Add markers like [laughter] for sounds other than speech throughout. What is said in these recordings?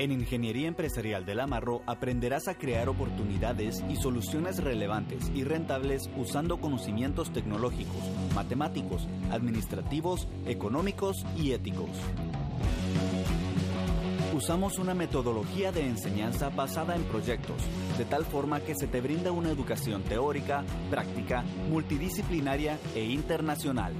En Ingeniería Empresarial del Amarro aprenderás a crear oportunidades y soluciones relevantes y rentables usando conocimientos tecnológicos, matemáticos, administrativos, económicos y éticos. Usamos una metodología de enseñanza basada en proyectos, de tal forma que se te brinda una educación teórica, práctica, multidisciplinaria e internacional.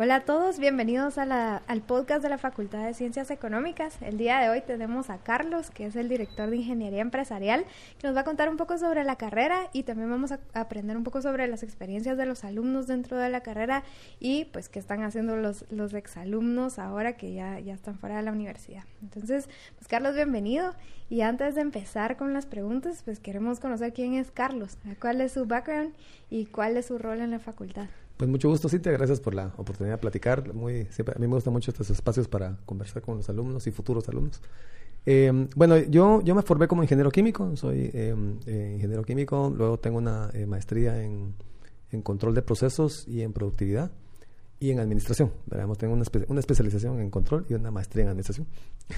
Hola a todos, bienvenidos al podcast de la Facultad de Ciencias Económicas. El día de hoy tenemos a Carlos, que es el director de Ingeniería Empresarial, que nos va a contar un poco sobre la carrera y también vamos a aprender un poco sobre las experiencias de los alumnos dentro de la carrera y pues qué están haciendo los, los exalumnos ahora que ya, ya están fuera de la universidad. Entonces, pues Carlos, bienvenido. Y antes de empezar con las preguntas, pues queremos conocer quién es Carlos, cuál es su background y cuál es su rol en la facultad. Pues mucho gusto, Cintia. Gracias por la oportunidad de platicar. Muy, siempre, a mí me gustan mucho estos espacios para conversar con los alumnos y futuros alumnos. Eh, bueno, yo, yo me formé como ingeniero químico. Soy eh, eh, ingeniero químico. Luego tengo una maestría en, en, control de procesos y en productividad y en administración. Tengo una, una, especialización en control y una maestría en administración.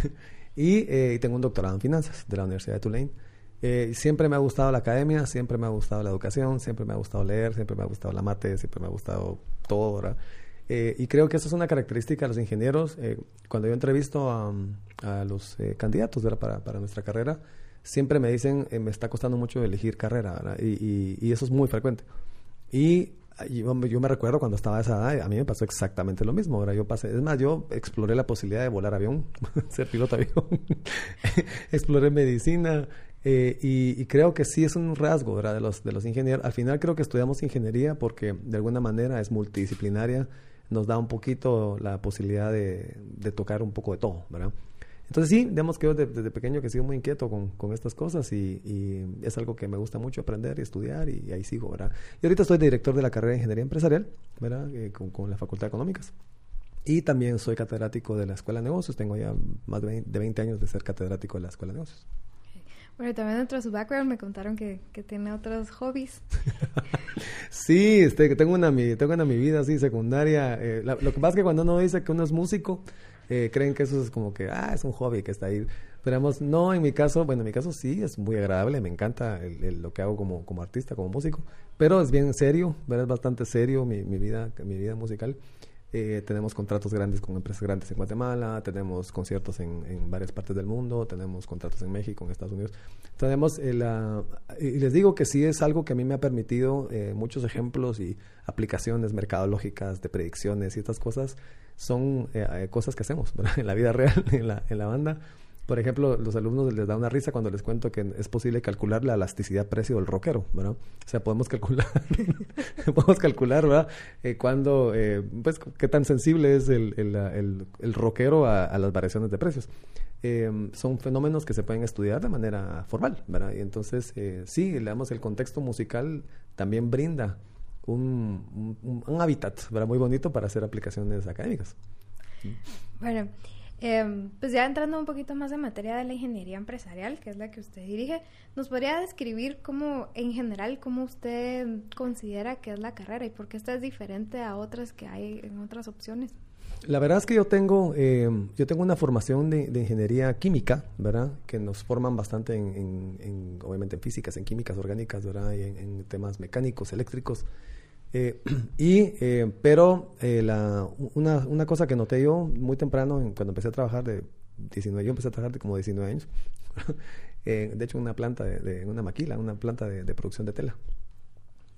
[laughs] y tengo un doctorado en finanzas de la Universidad de Tulane. Eh, siempre me ha gustado la academia, siempre me ha gustado la educación, siempre me ha gustado leer, siempre me ha gustado la mate, siempre me ha gustado todo. Eh, y creo que eso es una característica de los ingenieros. Eh, cuando yo entrevisto a, los candidatos para, nuestra carrera, siempre me dicen, me está costando mucho elegir carrera, ¿verdad? Y, eso es muy frecuente. Y yo, yo, me recuerdo cuando estaba a esa edad, a mí me pasó exactamente lo mismo. Ahora yo pasé, es más, yo exploré la posibilidad de volar avión, [laughs] ser piloto avión, [laughs] exploré medicina, eh, y, creo que sí es un rasgo ¿verdad? De, los, de los ingenieros. Al final creo que estudiamos ingeniería porque de alguna manera es multidisciplinaria, nos da un poquito la posibilidad de, tocar un poco de todo, ¿verdad? Entonces sí, digamos que yo desde, pequeño que he sido muy inquieto con, con estas cosas y, es algo que me gusta mucho aprender y estudiar y, ahí sigo, ¿verdad? Y ahorita soy director de la carrera de Ingeniería Empresarial, ¿verdad? Eh, con, con, la Facultad de Económicas. Y también soy catedrático de la Escuela de Negocios, tengo ya más de 20 años de ser catedrático de la Escuela de Negocios. Bueno, también dentro de su background me contaron que, que tiene otros hobbies. [laughs] sí, este, tengo una, tengo una mi vida así secundaria. Eh, lo que pasa es que cuando uno dice que uno es músico, eh, creen que eso es como que, ah, es un hobby que está ahí. Pero no, en mi caso, bueno, en mi caso sí, es muy agradable, me encanta lo que hago como, como artista, como músico, pero es bien serio, ¿verdad? es bastante serio mi, mi, vida, mi vida musical. Eh, tenemos contratos grandes con empresas grandes en Guatemala, tenemos conciertos en, en, varias partes del mundo, tenemos contratos en México, en Estados Unidos. Tenemos, eh, y les digo que sí es algo que a mí me ha permitido eh, muchos ejemplos y aplicaciones mercadológicas de predicciones y estas cosas son cosas que hacemos [laughs] en la vida real, en la, en la banda por ejemplo, los alumnos les da una risa cuando les cuento que es posible calcular la elasticidad precio del rockero, ¿verdad? O sea, podemos calcular, [laughs] podemos calcular, ¿verdad? Eh, cuando, eh, pues, qué tan sensible es el, el, el, rockero a, las variaciones de precios. Eh, son fenómenos que se pueden estudiar de manera formal, ¿verdad? Y entonces, eh, sí, leamos el contexto musical también brinda un, un, un hábitat, ¿verdad? Muy bonito para hacer aplicaciones académicas. Bueno. Eh, pues ya entrando un poquito más en materia de la ingeniería empresarial, que es la que usted dirige, ¿nos podría describir cómo, en general, cómo usted considera que es la carrera y por qué esta es diferente a otras que hay en otras opciones? La verdad es que yo tengo, eh, yo tengo una formación de, ingeniería química, ¿verdad? Que nos forman bastante en, en, obviamente en físicas, en químicas orgánicas, ¿verdad? Y en temas mecánicos, eléctricos. Eh, [clears throat] y, eh, pero eh, la, una, una, cosa que noté yo muy temprano, cuando empecé a trabajar de 19, yo empecé a trabajar de como 19 años, [laughs] de hecho una planta de, una maquila, una planta de, producción de tela.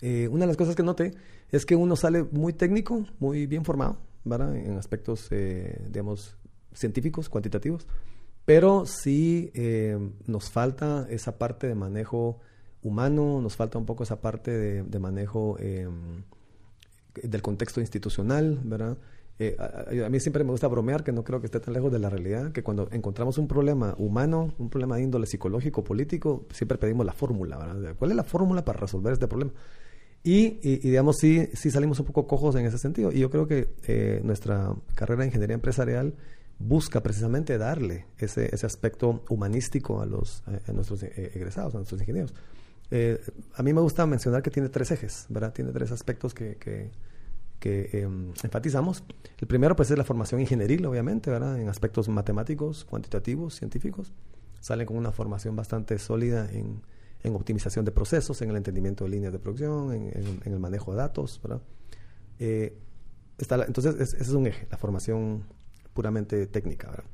una de las cosas que noté es que uno sale muy técnico, muy bien formado, ¿verdad? En aspectos, digamos, científicos, cuantitativos, pero sí nos falta esa parte de manejo humano, nos falta un poco esa parte de, manejo em, del contexto institucional, ¿verdad? Eh, a, mí siempre me gusta bromear, que no creo que esté tan lejos de la realidad, que cuando encontramos un problema humano, un problema de índole psicológico, político, siempre pedimos la fórmula, ¿verdad? ¿Cuál es la fórmula para resolver este problema? Y, digamos, sí, sí salimos un poco cojos en ese sentido. Y yo creo que eh, nuestra carrera de ingeniería empresarial busca precisamente darle ese, ese aspecto humanístico a, los, a nuestros eh, egresados, a nuestros ingenieros. Eh, a mí me gusta mencionar que tiene tres ejes, ¿verdad? Tiene tres aspectos que, que, em, enfatizamos. El primero, pues, es la formación ingenieril, obviamente, ¿verdad? En aspectos matemáticos, cuantitativos, científicos. Salen con una formación bastante sólida en, en optimización de procesos, en el entendimiento de líneas de producción, en, el manejo de datos, ¿verdad? Eh, está entonces, ese es un eje, la formación puramente técnica, ¿verdad?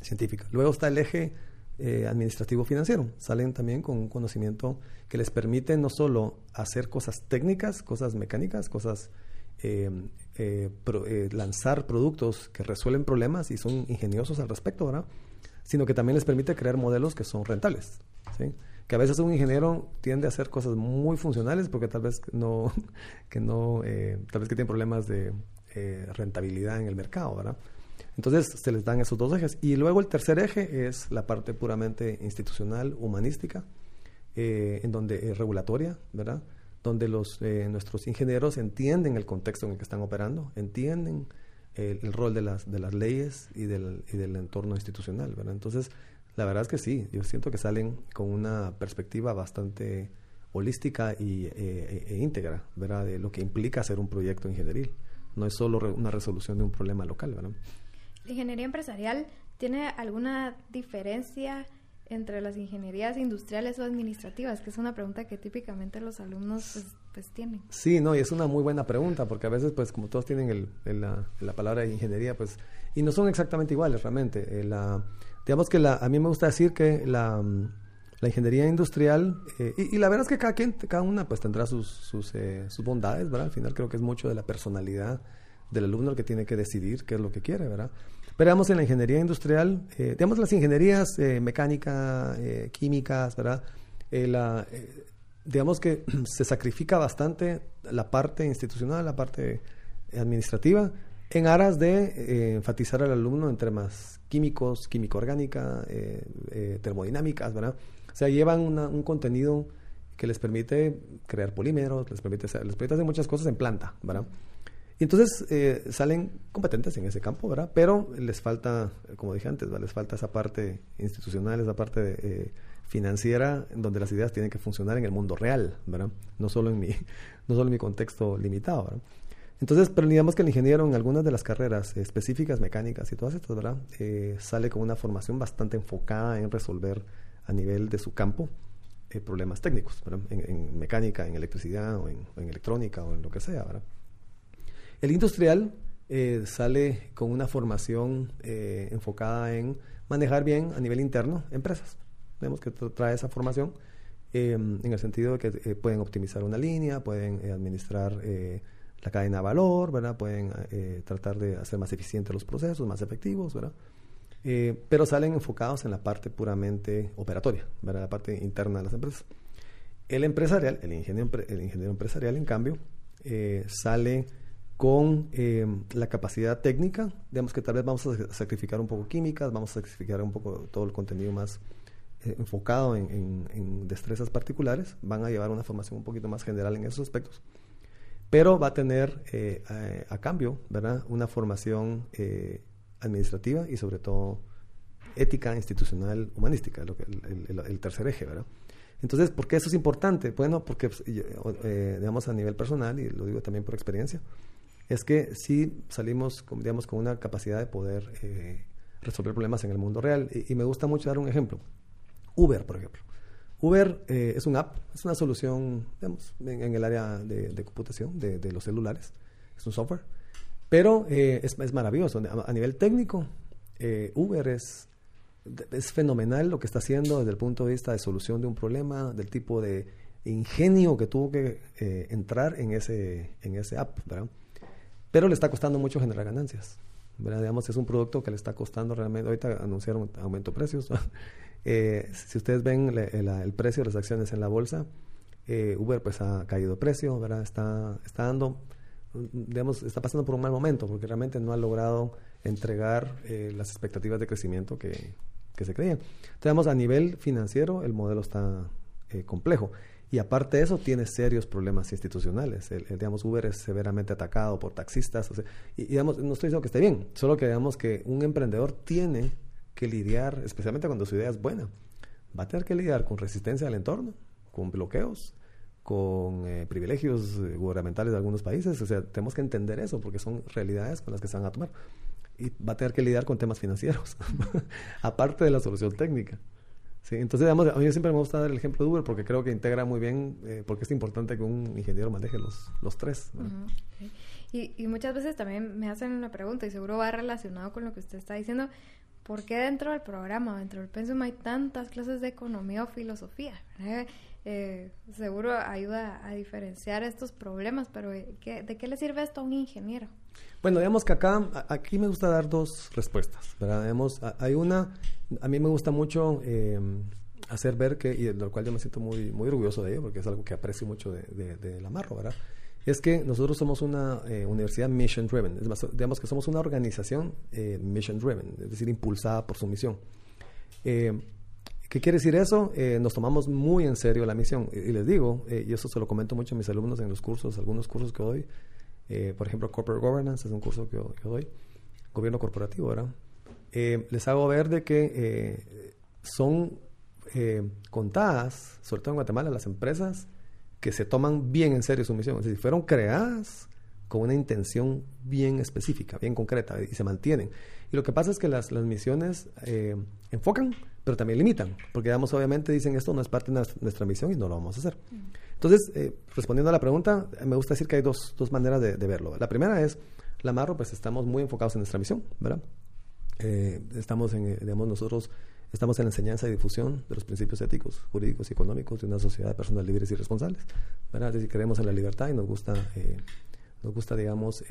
científica. Luego está el eje eh, administrativo financiero. Salen también con un conocimiento que les permite no solo hacer cosas técnicas, cosas mecánicas, cosas eh, eh, lanzar productos que resuelven problemas y son ingeniosos al respecto, ¿verdad? Sino que también les permite crear modelos que son rentables, Que a veces un ingeniero tiende a hacer cosas muy funcionales porque tal vez no, [laughs] que no, tal vez que tiene problemas de rentabilidad en el mercado, ¿verdad? Entonces se les dan esos dos ejes. Y luego el tercer eje es la parte puramente institucional, humanística, eh, en donde es regulatoria, ¿verdad? Donde los, eh, nuestros ingenieros entienden el contexto en el que están operando, entienden el, rol de las, de las leyes y del, y del entorno institucional, ¿verdad? Entonces, la verdad es que sí, yo siento que salen con una perspectiva bastante holística y, eh, e, íntegra, ¿verdad? De lo que implica hacer un proyecto ingenieril. No es solo una resolución de un problema local, ¿verdad? ¿La ingeniería empresarial tiene alguna diferencia entre las ingenierías industriales o administrativas? Que es una pregunta que típicamente los alumnos pues, pues tienen. Sí, no, y es una muy buena pregunta, porque a veces, pues, como todos tienen el, la, la, palabra ingeniería, pues, y no son exactamente iguales realmente. Eh, digamos que a mí me gusta decir que la, la ingeniería industrial, eh, y, la verdad es que cada quien, cada una, pues, tendrá sus, sus, eh, sus bondades, ¿verdad? Al final creo que es mucho de la personalidad del alumno el que tiene que decidir qué es lo que quiere, ¿verdad? Pero digamos en la ingeniería industrial, eh, digamos las ingenierías eh, mecánica, eh, químicas, ¿verdad? La, digamos que [clears throat] se sacrifica bastante la parte institucional, la parte administrativa, en aras de enfatizar al alumno en temas químicos, químico orgánica, termodinámicas, ¿verdad? O sea, llevan un contenido que les permite crear polímeros, les permite, les permite hacer muchas cosas en planta, ¿verdad? Y entonces eh, salen competentes en ese campo, ¿verdad? Pero les falta, como dije antes, les falta esa parte institucional, esa parte eh, financiera, donde las ideas tienen que funcionar en el mundo real, ¿verdad? No solo en mi, [laughs] no solo en mi contexto limitado, ¿verdad? Entonces, pero digamos que el ingeniero en algunas de las carreras específicas, mecánicas y todas estas, ¿verdad? Eh, sale con una formación bastante enfocada en resolver a nivel de su campo problemas técnicos, ¿verdad? En, mecánica, en electricidad o en electrónica o en lo que sea, ¿verdad? El industrial eh, sale con una formación eh, enfocada en manejar bien a nivel interno empresas. Vemos que trae esa formación em, en el sentido de que eh, pueden optimizar una línea, pueden administrar la cadena de valor, ¿verdad? Pueden tratar de hacer más eficientes los procesos, más efectivos, ¿verdad? pero salen enfocados en la parte puramente operatoria, ¿verdad? La parte interna de las empresas. El empresarial, el ingeniero, el ingeniero empresarial, en cambio, sale con eh, la capacidad técnica, digamos que tal vez vamos a sacrificar un poco químicas, vamos a sacrificar un poco todo el contenido más eh, enfocado en, destrezas particulares, van a llevar una formación un poquito más general en esos aspectos, pero va a tener eh, a, cambio, ¿verdad? Una formación administrativa y sobre todo ética, institucional, humanística, lo que, el, tercer eje, ¿verdad? Entonces, ¿por qué eso es importante? Bueno, porque, digamos, a nivel personal, y lo digo también por experiencia, es que sí salimos, digamos, con una capacidad de poder eh, resolver problemas en el mundo real. Y, me gusta mucho dar un ejemplo. Uber, por ejemplo. Uber eh, es una app, es una solución, digamos, en, el área de, computación de, los celulares. Es un software. Pero eh, es, es, maravilloso. A, nivel técnico, Uber es, es fenomenal lo que está haciendo desde el punto de vista de solución de un problema, del tipo de ingenio que tuvo que entrar en ese, en ese app, ¿verdad? Pero le está costando mucho generar ganancias. ¿verdad? Digamos, es un producto que le está costando realmente, ahorita anunciaron aumento de precios. [laughs] eh, si ustedes ven el precio de las acciones en la bolsa, eh, Uber pues ha caído de precio. Está, está dando, digamos, está pasando por un mal momento porque realmente no ha logrado entregar eh, las expectativas de crecimiento que, se creían. Entonces, digamos, a nivel financiero el modelo está complejo. Y aparte de eso, tiene serios problemas institucionales. El, digamos, Uber es severamente atacado por taxistas. y, digamos, no estoy diciendo que esté bien, solo que digamos que un emprendedor tiene que lidiar, especialmente cuando su idea es buena, va a tener que lidiar con resistencia al entorno, con bloqueos, con eh, privilegios eh, gubernamentales de algunos países. O sea, tenemos que entender eso porque son realidades con las que se van a tomar. Y va a tener que lidiar con temas financieros, [laughs] aparte de la solución técnica. Sí, entonces, a mí siempre me gusta dar el ejemplo de Uber porque creo que integra muy bien, eh, porque es importante que un ingeniero maneje los, los tres. y, y, muchas veces también me hacen una pregunta y seguro va relacionado con lo que usted está diciendo. ¿Por qué dentro del programa, dentro del pensum hay tantas clases de economía o filosofía? Eh, seguro ayuda a diferenciar estos problemas, pero eh, ¿de qué le sirve esto a un ingeniero? Bueno, digamos que acá, aquí me gusta dar dos respuestas, ¿verdad? hay una, a mí me gusta mucho eh, hacer ver que, y de lo cual yo me siento muy, muy orgulloso de ello, porque es algo que aprecio mucho de, de, la Marro, ¿verdad? Es que nosotros somos una universidad mission driven, es más, digamos que somos una organización mission driven, es decir, impulsada por su misión. ¿Qué quiere decir eso? Eh, nos tomamos muy en serio la misión. Y, les digo, eh, y eso se lo comento mucho a mis alumnos en los cursos, algunos cursos que doy. Eh, por ejemplo, Corporate Governance es un curso que yo, doy. Gobierno corporativo, ¿verdad? les hago ver de que son contadas, sobre todo en Guatemala, las empresas que se toman bien en serio su misión. Es decir, fueron creadas con una intención bien específica, bien concreta, y se mantienen. Y lo que pasa es que las, las misiones enfocan, pero también limitan, porque digamos, obviamente dicen esto no es parte de nuestra misión y no lo vamos a hacer. Entonces, eh, respondiendo a la pregunta, me gusta decir que hay dos, dos maneras de, verlo. La primera es, la Marro, pues estamos muy enfocados en nuestra misión, ¿verdad? Eh, estamos en, eh, digamos, nosotros estamos en la enseñanza y difusión de los principios éticos, jurídicos y económicos de una sociedad de personas libres y responsables, ¿verdad? Es decir, creemos en la libertad y nos gusta, nos gusta digamos,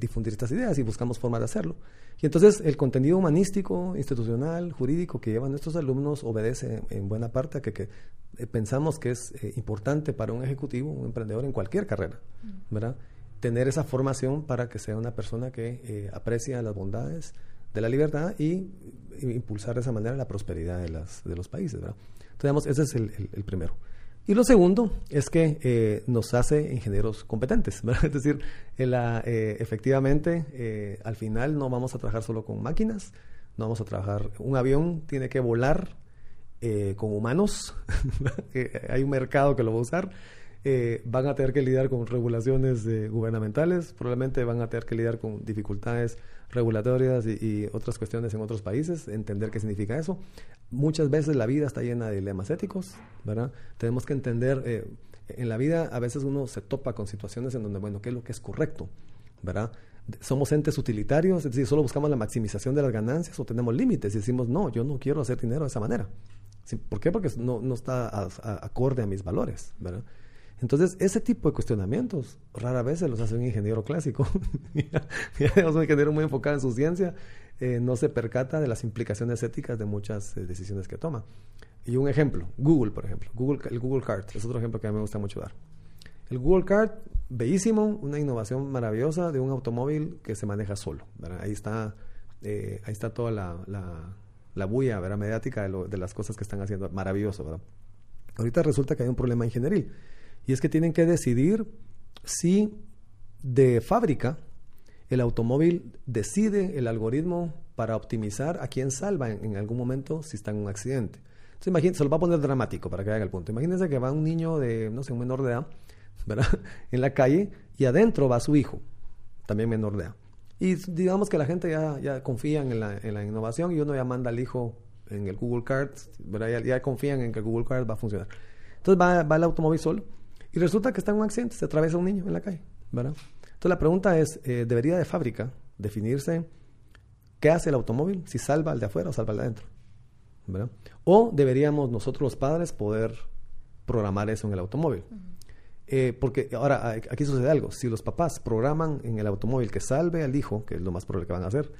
difundir estas ideas y buscamos formas de hacerlo. Y entonces el contenido humanístico, institucional, jurídico que llevan nuestros alumnos obedece en buena parte a que, eh, pensamos que es eh, importante para un ejecutivo, un emprendedor en cualquier carrera, mm. ¿verdad? Tener esa formación para que sea una persona que eh, aprecia las bondades de la libertad y, impulsar de esa manera la prosperidad de, las, de los países, ¿verdad? Entonces, ese es el primero. Y lo segundo es que eh, nos hace ingenieros competentes, [laughs] es decir, eh, efectivamente eh, al final no vamos a trabajar solo con máquinas, no vamos a trabajar, un avión tiene que volar con humanos, [laughs] hay un mercado que lo va a usar, van a tener que lidiar con regulaciones gubernamentales, probablemente van a tener que lidiar con dificultades regulatorias y, otras cuestiones en otros países, entender qué significa eso. Muchas veces la vida está llena de dilemas éticos, ¿verdad? Tenemos que entender, eh, en la vida a veces uno se topa con situaciones en donde, bueno, ¿qué es lo que es correcto? ¿Verdad? Somos entes utilitarios, es decir, solo buscamos la maximización de las ganancias o tenemos límites y decimos, no, yo no quiero hacer dinero de esa manera. ¿Por qué? Porque no, no está acorde a mis valores, ¿verdad? Entonces, ese tipo de cuestionamientos rara vez se los hace un ingeniero clásico. [laughs] un ingeniero muy enfocado en su ciencia eh, no se percata de las implicaciones éticas de muchas eh, decisiones que toma. Y un ejemplo, Google, por ejemplo. Google, el Google Cart es otro ejemplo que a mí me gusta mucho dar. El Google Cart, bellísimo, una innovación maravillosa de un automóvil que se maneja solo. Ahí está, eh, ahí está toda la, la, bulla mediática de, de, las cosas que están haciendo. Maravilloso, ¿verdad? Ahorita resulta que hay un problema ingenieril y es que tienen que decidir si de fábrica el automóvil decide el algoritmo para optimizar a quién salva en, algún momento si está en un accidente. Entonces, imagínense, se lo va a poner dramático para que haga el punto. Imagínense que va un niño de, no sé, un menor de edad, ¿verdad? [laughs] en la calle y adentro va su hijo, también menor de edad. Y digamos que la gente ya, ya confía en la, innovación y uno ya manda al hijo en el Google Card, ¿verdad? Ya, ya confían en que el Google Card va a funcionar. Entonces va, va el automóvil solo y resulta que está en un accidente, se atraviesa un niño en la calle, ¿verdad? Entonces la pregunta es, eh, ¿debería de fábrica definirse qué hace el automóvil, si salva al de afuera o salva al de adentro? ¿verdad? O deberíamos nosotros los padres poder programar eso en el automóvil. Eh, porque ahora aquí sucede algo, si los papás programan en el automóvil que salve al hijo, que es lo más probable que van a hacer,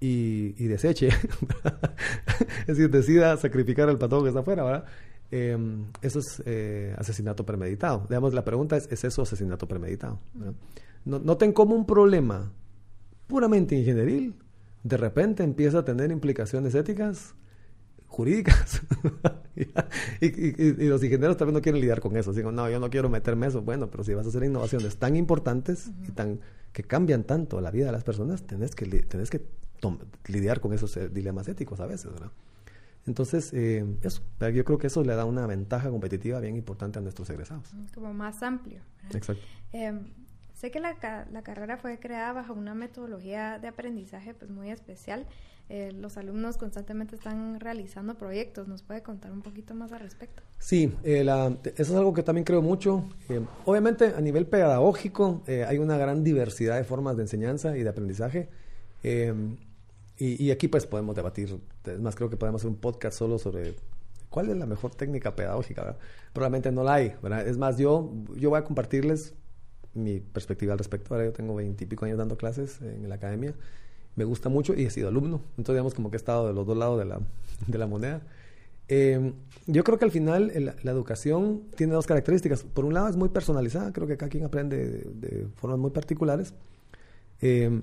y, y deseche, [laughs] es decir, decida sacrificar al pato que está afuera, ¿verdad? Em, eso es eh, asesinato premeditado. Digamos, la pregunta es, ¿es eso asesinato premeditado? No, noten cómo un problema puramente ingenieril de repente empieza a tener implicaciones éticas, jurídicas. [laughs] y, los ingenieros también no quieren lidiar con eso. Digo, no, yo no quiero meterme eso. Bueno, pero si vas a hacer innovaciones tan importantes y tan que cambian tanto la vida de las personas, tenés que, tenés que lidiar con esos eh, dilemas éticos a veces, ¿verdad? Entonces, eh, eso, yo creo que eso le da una ventaja competitiva bien importante a nuestros egresados. Como más amplio. Exacto. Em, sé que la, la, carrera fue creada bajo una metodología de aprendizaje pues muy especial. Eh, los alumnos constantemente están realizando proyectos. ¿Nos puede contar un poquito más al respecto? Sí, eh, eso es algo que también creo mucho. obviamente, a nivel pedagógico, hay una gran diversidad de formas de enseñanza y de aprendizaje. Em, y, aquí pues podemos debatir, es más, creo que podemos hacer un podcast solo sobre cuál es la mejor técnica pedagógica, Probablemente no la hay, ¿verdad? Es más, yo, yo voy a compartirles mi perspectiva al respecto. Ahora yo tengo veintipico años dando clases en la academia. Me gusta mucho y he sido alumno. Entonces, digamos, como que he estado de los dos lados de la, de la moneda. Em, yo creo que al final la educación tiene dos características. Por un lado, es muy personalizada. Creo que cada quien aprende de, de formas muy particulares. Eh,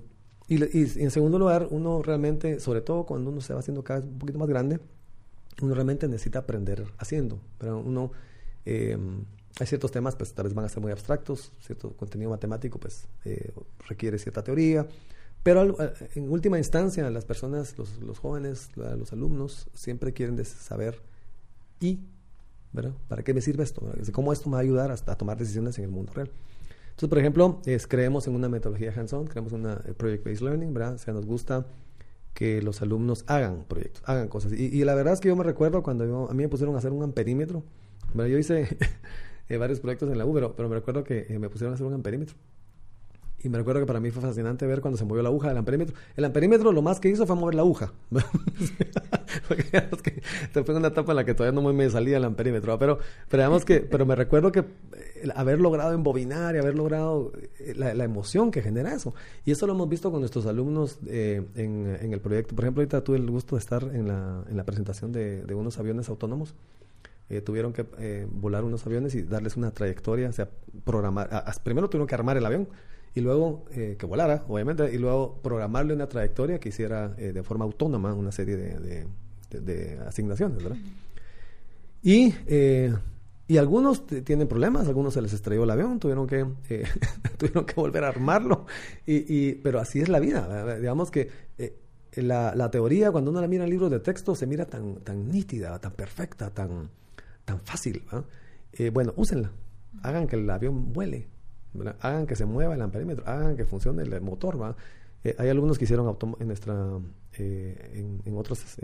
y, en segundo lugar, uno realmente, sobre todo cuando uno se va haciendo cada vez un poquito más grande, uno realmente necesita aprender haciendo. Pero uno, em, hay ciertos temas, pues tal vez van a ser muy abstractos, cierto contenido matemático, pues eh, requiere cierta teoría. Pero en última instancia, las personas, los, los jóvenes, los alumnos, siempre quieren saber y, ¿verdad? ¿Para qué me sirve esto? ¿Cómo esto me va a ayudar a tomar decisiones en el mundo real? Entonces, por ejemplo, creemos en una metodología hands-on, creemos en una eh, project-based learning, ¿verdad? O sea, nos gusta que los alumnos hagan proyectos, hagan cosas. Y, la verdad es que yo me recuerdo cuando a mí me pusieron a hacer un amperímetro. Bueno, yo hice [laughs] eh, varios proyectos en la U, pero, me recuerdo que eh, me pusieron a hacer un amperímetro. Y me recuerdo que para mí fue fascinante ver cuando se movió la aguja del amperímetro. El amperímetro lo más que hizo fue mover la aguja. [laughs] Porque fue una etapa en la que todavía no me salía el amperímetro. Pero, pero, que, pero me recuerdo que haber logrado embobinar y haber logrado eh, la, emoción que genera eso. Y eso lo hemos visto con nuestros alumnos eh, en, el proyecto. Por ejemplo, ahorita tuve el gusto de estar en la, en la presentación de, unos aviones autónomos. Eh, tuvieron que volar unos aviones y darles una trayectoria, o sea, programar. primero tuvieron que armar el avión y luego que volara, obviamente, y luego programarle una trayectoria que hiciera de forma autónoma una serie de, asignaciones, ¿verdad? Y y algunos tienen problemas, algunos se les estrelló el avión, tuvieron que, eh, [laughs] tuvieron que volver a armarlo, y, pero así es la vida. Digamos que eh, la, la, teoría, cuando uno la mira en libros de texto, se mira tan, tan nítida, tan perfecta, tan, tan fácil. Eh, bueno, úsenla, hagan que el avión vuele, hagan que se mueva el amperímetro, hagan que funcione el motor. ¿va? hay algunos que hicieron en, nuestra, en, en, otros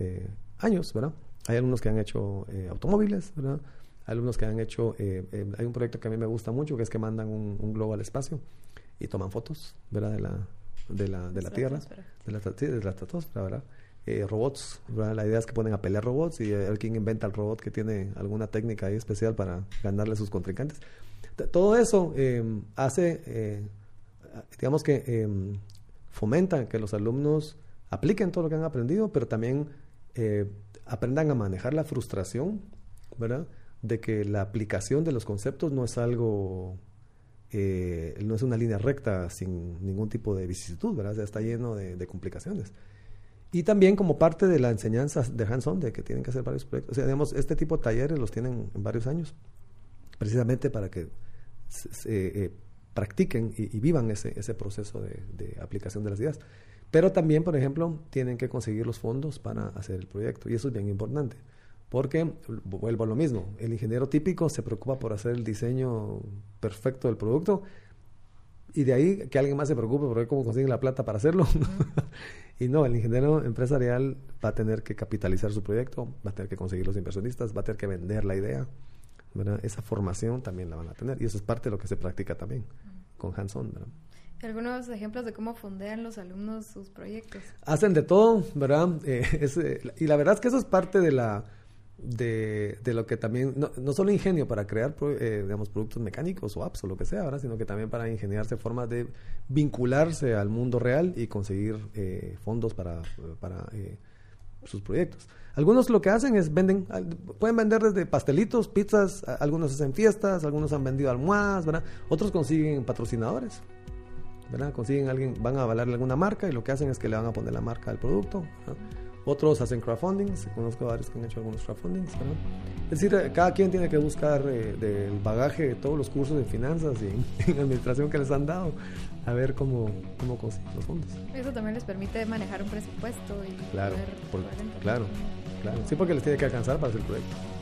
años, ¿verdad? Hay algunos que han hecho automóviles, ¿verdad? alumnos que han hecho, eh, eh, hay un proyecto que a mí me gusta mucho, que es que mandan un, globo al espacio y toman fotos, ¿verdad? De la, de la, de la Tierra, de la, sí, de la estratosfera, ¿verdad? Eh, robots, ¿verdad? La idea es que ponen a pelear robots y alguien inventa el robot que tiene alguna técnica ahí especial para ganarle a sus contrincantes. Todo eso em, hace, digamos que em, fomenta que los alumnos apliquen todo lo que han aprendido, pero también aprendan a manejar la frustración, ¿verdad? de que la aplicación de los conceptos no es algo, eh, no es una línea recta sin ningún tipo de vicisitud, ¿verdad? está lleno de, complicaciones. Y también como parte de la enseñanza de hands-on, de que tienen que hacer varios proyectos. O sea, digamos, este tipo de talleres los tienen en varios años, precisamente para que se, eh, practiquen y, vivan ese, ese proceso de, de, aplicación de las ideas. Pero también, por ejemplo, tienen que conseguir los fondos para hacer el proyecto. Y eso es bien importante. Porque, vuelvo a lo mismo, el ingeniero típico se preocupa por hacer el diseño perfecto del producto y de ahí que alguien más se preocupe por ver cómo consiguen la plata para hacerlo. [laughs] y no, el ingeniero empresarial va a tener que capitalizar su proyecto, va a tener que conseguir los inversionistas, va a tener que vender la idea. Esa formación también la van a tener y eso es parte de lo que se practica también con hands-on. Algunos ejemplos de cómo fundean los alumnos sus proyectos. Hacen de todo, ¿verdad? [laughs] Eh, eh, y la verdad es que eso es parte de la de, de, lo que también, no, no solo ingenio para crear, eh, digamos, productos mecánicos o apps o lo que sea, ¿verdad? sino que también para ingeniarse formas de vincularse al mundo real y conseguir eh, fondos para, para eh, sus proyectos. Algunos lo que hacen es venden, pueden vender desde pastelitos, pizzas, algunos hacen fiestas, algunos han vendido almohadas, ¿verdad? Otros consiguen patrocinadores, ¿verdad? Consiguen alguien, van a avalarle alguna marca y lo que hacen es que le van a poner la marca al producto, Otros hacen crowdfundings, conozco varios que han hecho algunos crowdfundings. Es decir, cada quien tiene que buscar eh, del bagaje de todos los cursos de finanzas y [laughs] en administración que les han dado, a ver cómo, cómo conseguir los fondos. Eso también les permite manejar un presupuesto y claro, poder, por, poder claro, claro. Sí, porque les tiene que alcanzar para hacer el proyecto.